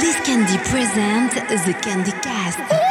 Liz Candy present The Candy Cast.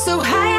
So high.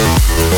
Música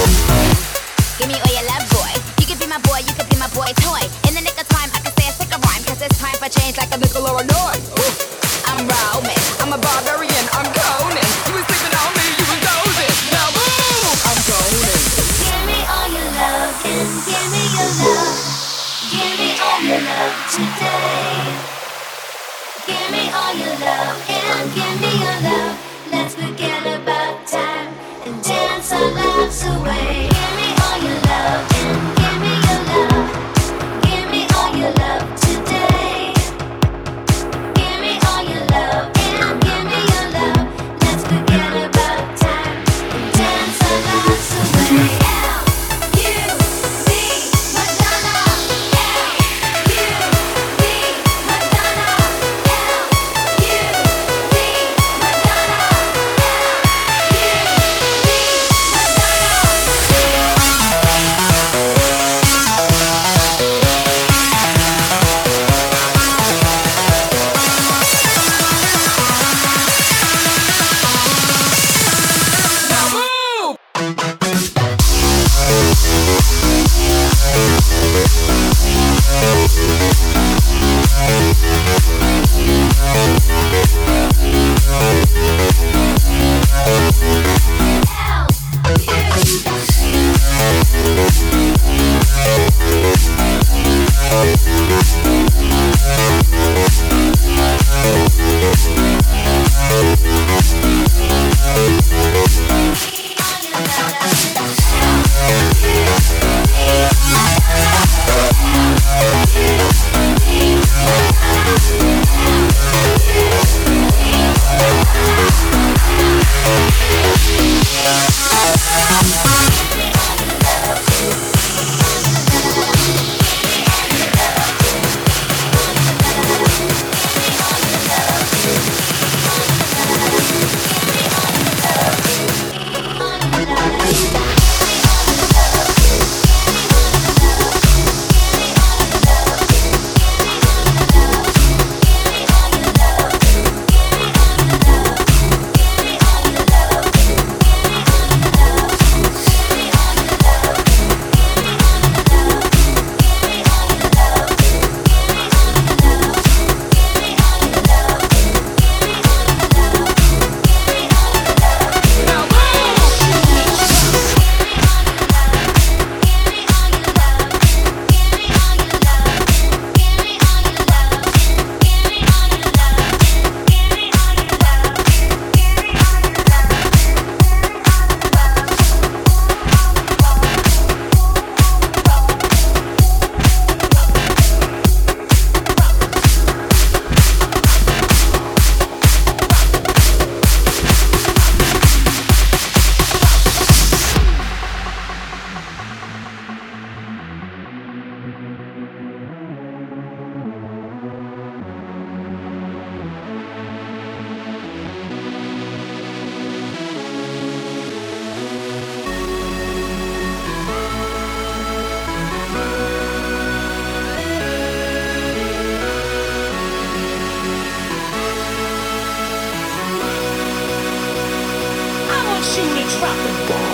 drop the ball.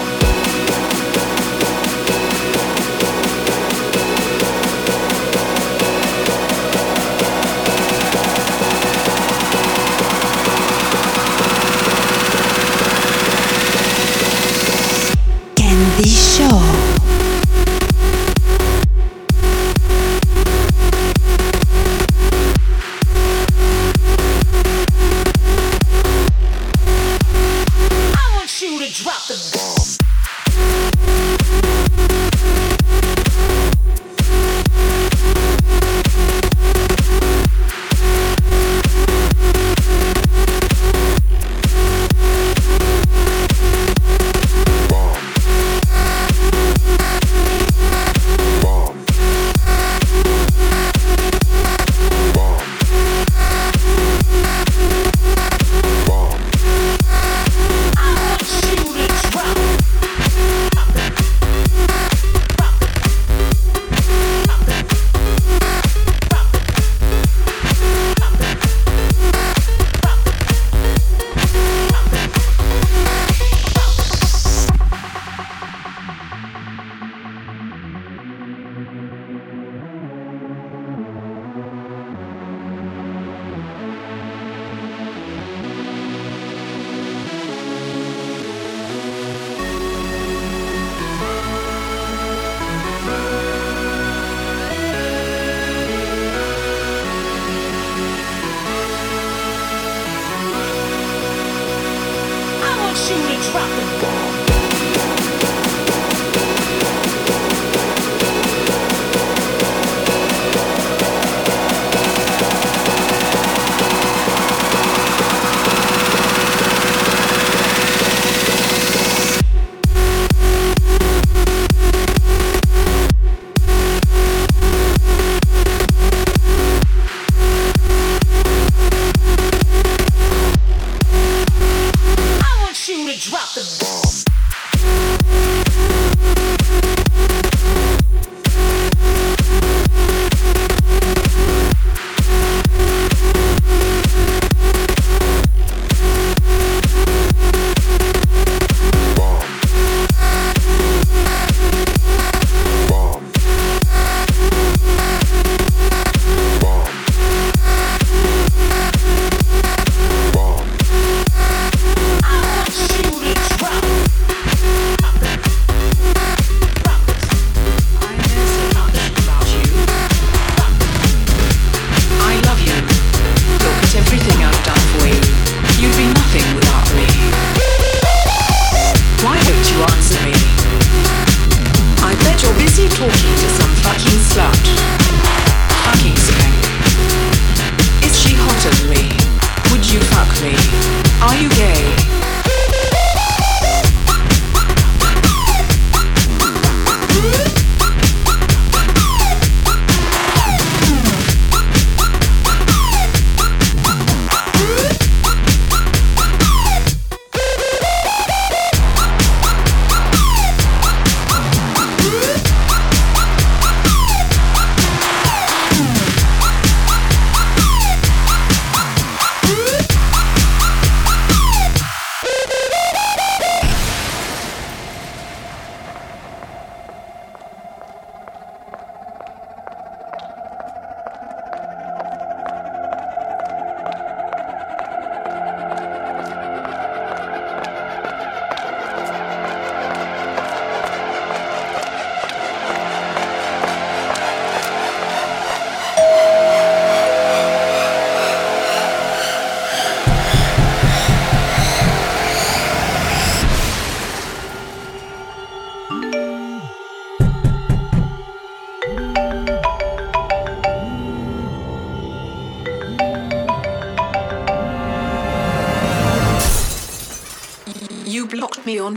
shoot and drop the bomb.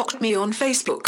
blocked me on Facebook.